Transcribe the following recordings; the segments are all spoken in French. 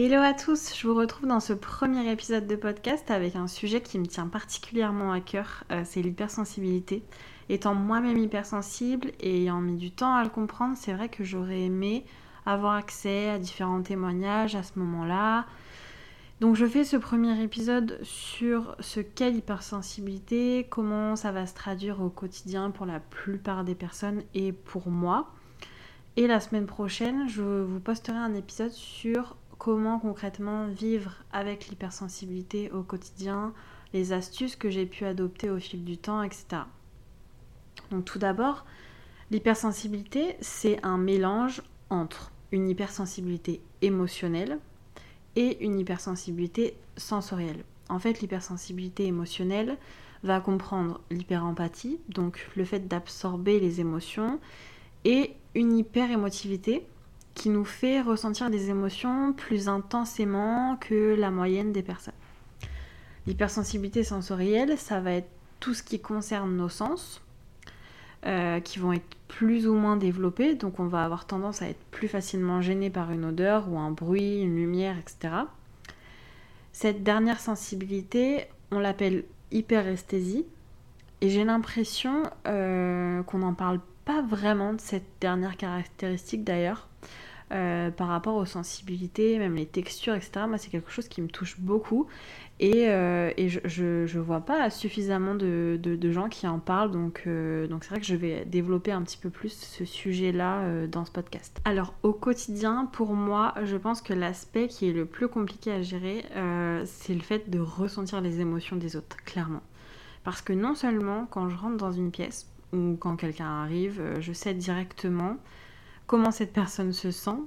Hello à tous, je vous retrouve dans ce premier épisode de podcast avec un sujet qui me tient particulièrement à cœur, euh, c'est l'hypersensibilité. Étant moi-même hypersensible et ayant mis du temps à le comprendre, c'est vrai que j'aurais aimé avoir accès à différents témoignages à ce moment-là. Donc je fais ce premier épisode sur ce qu'est l'hypersensibilité, comment ça va se traduire au quotidien pour la plupart des personnes et pour moi. Et la semaine prochaine, je vous posterai un épisode sur comment concrètement vivre avec l'hypersensibilité au quotidien, les astuces que j'ai pu adopter au fil du temps, etc. Donc tout d'abord, l'hypersensibilité, c'est un mélange entre une hypersensibilité émotionnelle et une hypersensibilité sensorielle. En fait, l'hypersensibilité émotionnelle va comprendre l'hyperempathie, donc le fait d'absorber les émotions, et une hyperémotivité, qui nous fait ressentir des émotions plus intensément que la moyenne des personnes. L'hypersensibilité sensorielle, ça va être tout ce qui concerne nos sens, euh, qui vont être plus ou moins développés, donc on va avoir tendance à être plus facilement gêné par une odeur ou un bruit, une lumière, etc. Cette dernière sensibilité, on l'appelle hyperesthésie, et j'ai l'impression euh, qu'on n'en parle pas vraiment de cette dernière caractéristique d'ailleurs. Euh, par rapport aux sensibilités, même les textures, etc. Moi, c'est quelque chose qui me touche beaucoup. Et, euh, je vois pas suffisamment de, gens qui en parlent. Donc, euh, donc c'est vrai que je vais développer un petit peu plus ce sujet-là dans ce podcast. Alors, au quotidien, pour moi, je pense que l'aspect qui est le plus compliqué à gérer, c'est le fait de ressentir les émotions des autres, clairement. Parce que non seulement quand je rentre dans une pièce ou quand quelqu'un arrive, je sais directement comment cette personne se sent,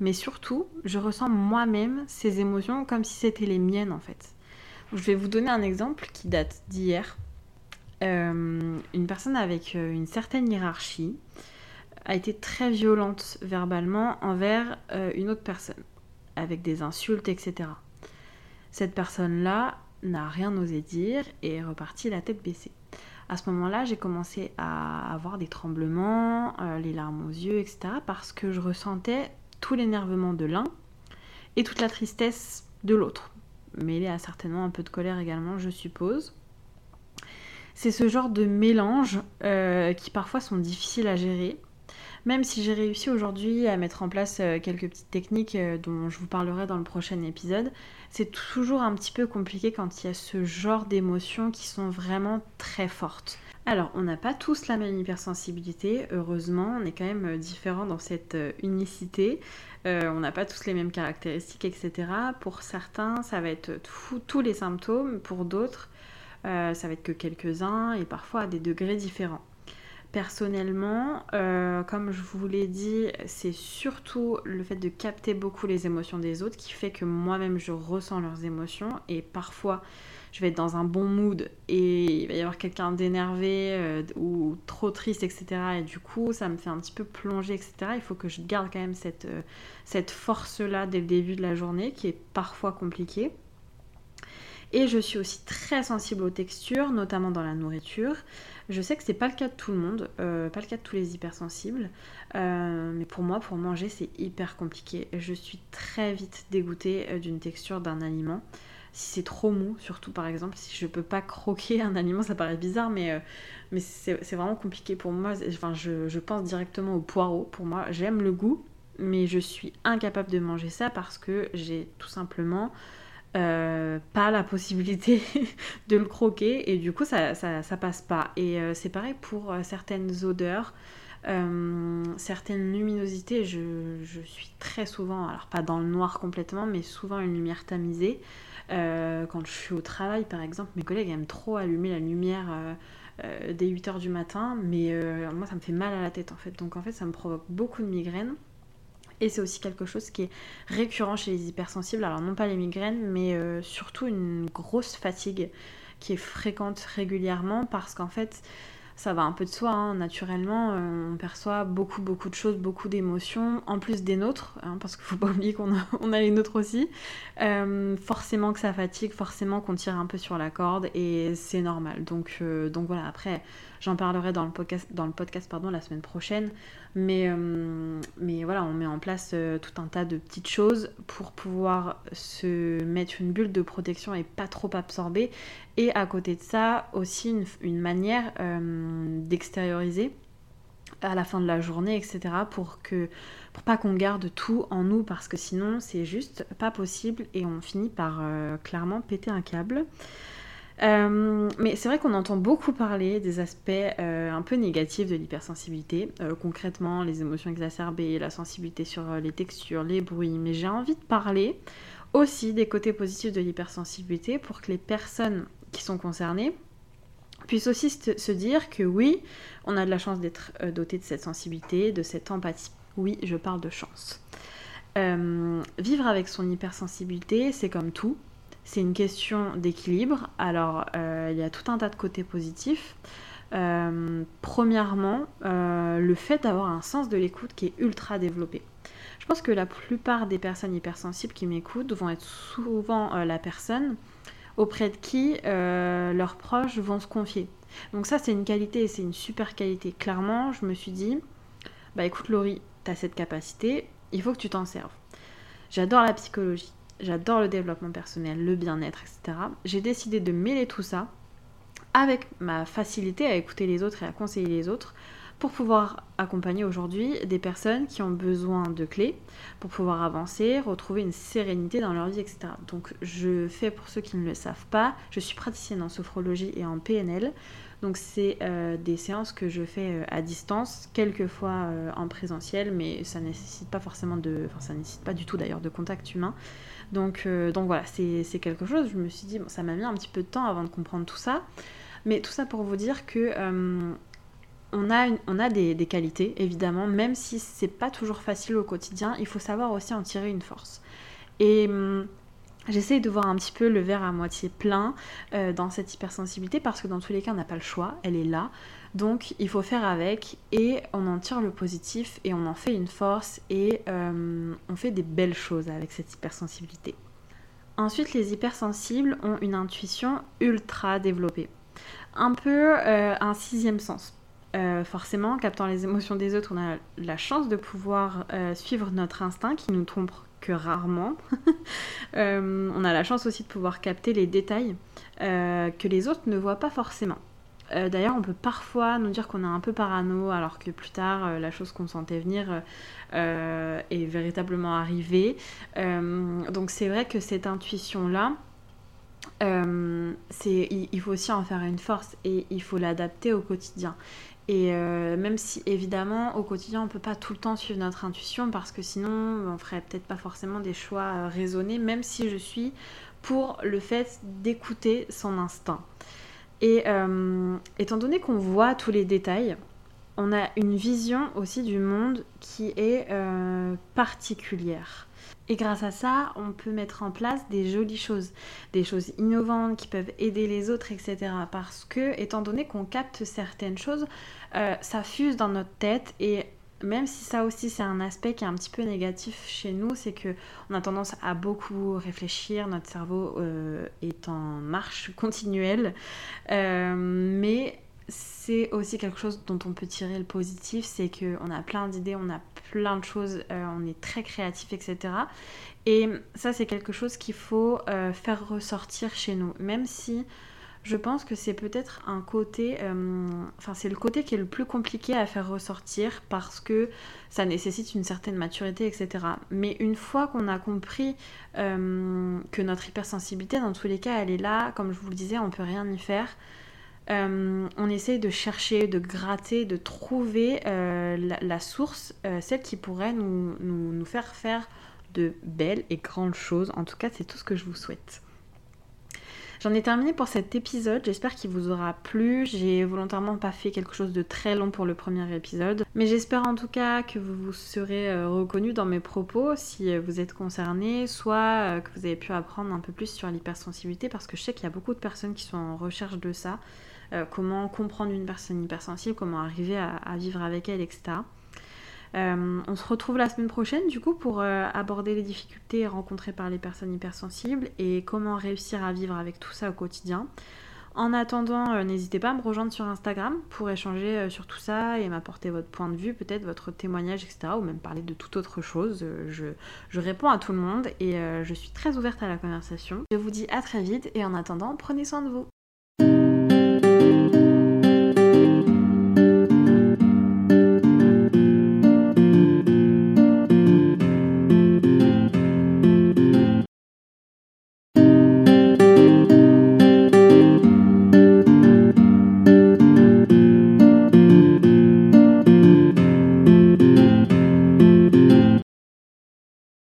mais surtout, je ressens moi-même ces émotions comme si c'était les miennes en fait. Je vais vous donner un exemple qui date d'hier. Euh, une personne avec euh, une certaine hiérarchie a été très violente verbalement envers euh, une autre personne, avec des insultes, etc. Cette personne-là n'a rien osé dire et est repartie la tête baissée à ce moment-là, j'ai commencé à avoir des tremblements, euh, les larmes aux yeux, etc. parce que je ressentais tout l'énervement de l'un et toute la tristesse de l'autre. Mêlé à certainement un peu de colère également, je suppose. C'est ce genre de mélange euh, qui parfois sont difficiles à gérer. Même si j'ai réussi aujourd'hui à mettre en place euh, quelques petites techniques dont je vous parlerai dans le prochain épisode, c'est toujours un petit peu compliqué quand il y a ce genre d'émotions qui sont vraiment très fortes. Alors, on n'a pas tous la même hypersensibilité, heureusement, on est quand même euh, différents dans cette euh, unicité. Euh, on n'a pas tous les mêmes caractéristiques, etc. Pour certains, ça va être tous les symptômes, pour d'autres, ça va être que quelques-uns et parfois à des degrés différents. Personnellement, euh, comme je vous l'ai dit, c'est surtout le fait de capter beaucoup les émotions des autres qui fait que moi-même je ressens leurs émotions et parfois je vais être dans un bon mood et il va y avoir quelqu'un d'énervé euh, ou trop triste, etc. Et du coup, ça me fait un petit peu plonger, etc. Il faut que je garde quand même cette, euh, cette force-là dès le début de la journée qui est parfois compliquée. Et je suis aussi très sensible aux textures, notamment dans la nourriture. Je sais que c'est pas le cas de tout le monde, euh, pas le cas de tous les hypersensibles, euh, mais pour moi, pour manger, c'est hyper compliqué. Je suis très vite dégoûtée euh, d'une texture d'un aliment. Si c'est trop mou, surtout par exemple, si je peux pas croquer un aliment, ça paraît bizarre, mais, mais c'est vraiment compliqué pour moi. Enfin, je, je pense directement au poireau. Pour moi, j'aime le goût, mais je suis incapable de manger ça parce que j'ai tout simplement euh, pas la possibilité de le croquer et du coup ça, ça, passe pas. Et euh, c'est pareil pour euh, certaines odeurs, certaines luminosités. Je, je, suis très souvent, alors pas dans le noir complètement, mais souvent une lumière tamisée. quand je suis au travail par exemple, mes collègues aiment trop allumer la lumière. dès 8h du matin, mais moi ça me fait mal à la tête en fait. Donc en fait ça me provoque beaucoup de migraines. Et c'est aussi quelque chose qui est récurrent chez les hypersensibles. Alors non pas les migraines, mais euh, surtout une grosse fatigue qui est fréquente régulièrement parce qu'en fait, ça va un peu de soi, hein. naturellement, euh, on perçoit beaucoup, beaucoup de choses, beaucoup d'émotions, en plus des nôtres, hein, parce qu'il faut pas oublier qu'on a, les nôtres aussi. Euh, forcément que ça fatigue, forcément qu'on tire un peu sur la corde, et c'est normal. Donc, euh, voilà, après, j'en parlerai dans le podcast, dans le podcast pardon, la semaine prochaine, mais, mais voilà, on met en place tout un tas de petites choses pour pouvoir se mettre une bulle de protection et pas trop absorber, et à côté de ça, aussi une, manière euh, d'extérioriser à la fin de la journée, etc. pour que pour pas qu'on garde tout en nous parce que sinon c'est juste pas possible et on finit par euh, clairement péter un câble. Euh, mais c'est vrai qu'on entend beaucoup parler des aspects un peu négatifs de l'hypersensibilité, concrètement les émotions exacerbées, la sensibilité sur les textures, les bruits, mais j'ai envie de parler aussi des côtés positifs de l'hypersensibilité pour que les personnes qui sont concernés puissent aussi se dire que oui, on a de la chance d'être euh, doté de cette sensibilité, de cette empathie. Oui, je parle de chance. Euh, vivre avec son hypersensibilité, c'est comme tout. C'est une question d'équilibre. Alors, euh, il y a tout un tas de côtés positifs. premièrement, le fait d'avoir un sens de l'écoute qui est ultra développé. Je pense que la plupart des personnes hypersensibles qui m'écoutent vont être souvent la personne auprès de qui euh, leurs proches vont se confier. Donc ça, c'est une qualité c'est une super qualité. Clairement, je me suis dit, bah écoute Laurie, tu as cette capacité, il faut que tu t'en serves. J'adore la psychologie, j'adore le développement personnel, le bien-être, etc. J'ai décidé de mêler tout ça avec ma facilité à écouter les autres et à conseiller les autres pour pouvoir accompagner aujourd'hui des personnes qui ont besoin de clés pour pouvoir avancer, retrouver une sérénité dans leur vie, etc. Donc je fais pour ceux qui ne le savent pas, je suis praticienne en sophrologie et en PNL. Donc c'est euh, des séances que je fais euh, à distance, quelquefois euh, en présentiel, mais ça nécessite pas forcément de, enfin ça nécessite pas du tout d'ailleurs de contact humain. Donc, donc voilà, c'est quelque chose. Je me suis dit, ça m'a mis un petit peu de temps avant de comprendre tout ça. Mais tout ça pour vous dire que on a, des, qualités, évidemment, même si c'est pas toujours facile au quotidien, il faut savoir aussi en tirer une force. Et hum, j'essaye de voir un petit peu le verre à moitié plein euh, dans cette hypersensibilité parce que dans tous les cas, on n'a pas le choix, elle est là. Donc il faut faire avec et on en tire le positif et on en fait une force et hum, on fait des belles choses avec cette hypersensibilité. Ensuite, les hypersensibles ont une intuition ultra développée. Un peu euh, un sixième sens. Euh, forcément, captant les émotions des autres, on a la chance de pouvoir euh, suivre notre instinct qui nous trompe que rarement. Euh, on a la chance aussi de pouvoir capter les détails que les autres ne voient pas forcément. D'ailleurs, on peut parfois nous dire qu'on est un peu parano, alors que plus tard, la chose qu'on sentait venir est véritablement arrivée. donc c'est vrai que cette intuition-là, il faut aussi en faire une force et il faut l'adapter au quotidien. Et euh, même si évidemment au quotidien on peut pas tout le temps suivre notre intuition parce que sinon on ferait peut-être pas forcément des choix euh, raisonnés, même si je suis pour le fait d'écouter son instinct. Et euh, étant donné qu'on voit tous les détails, on a une vision aussi du monde qui est particulière. Et grâce à ça, on peut mettre en place des jolies choses, des choses innovantes qui peuvent aider les autres, etc. Parce que, étant donné qu'on capte certaines choses, euh, ça fuse dans notre tête et même si ça aussi c'est un aspect qui est un petit peu négatif chez nous, c'est que on a tendance à beaucoup réfléchir, notre cerveau euh, est en marche continuelle, euh, mais c'est aussi quelque chose dont on peut tirer le positif, c'est qu'on a plein d'idées, on a plein de choses, euh, on est très créatif, etc. Et ça, c'est quelque chose qu'il faut euh, faire ressortir chez nous, même si je pense que c'est peut-être un côté, euh, enfin c'est le côté qui est le plus compliqué à faire ressortir parce que ça nécessite une certaine maturité, etc. Mais une fois qu'on a compris que notre hypersensibilité, dans tous les cas, elle est là, comme je vous le disais, on peut rien y faire. Euh, on essaye de chercher, de gratter, de trouver euh, la, source, euh, celle qui pourrait nous, faire faire de belles et grandes choses. En tout cas, c'est tout ce que je vous souhaite. J'en ai terminé pour cet épisode, j'espère qu'il vous aura plu. J'ai volontairement pas fait quelque chose de très long pour le premier épisode, mais j'espère en tout cas que vous vous serez reconnu dans mes propos si vous êtes concerné, soit que vous avez pu apprendre un peu plus sur l'hypersensibilité parce que je sais qu'il y a beaucoup de personnes qui sont en recherche de ça. Comment comprendre une personne hypersensible, comment arriver à, vivre avec elle, etc. on se retrouve la semaine prochaine du coup pour aborder les difficultés rencontrées par les personnes hypersensibles et comment réussir à vivre avec tout ça au quotidien. En attendant, euh, n'hésitez pas à me rejoindre sur Instagram pour échanger euh, sur tout ça et m'apporter votre point de vue, peut-être votre témoignage, etc. Ou même parler de toute autre chose. Euh, je réponds à tout le monde et je suis très ouverte à la conversation. Je vous dis à très vite et en attendant, prenez soin de vous.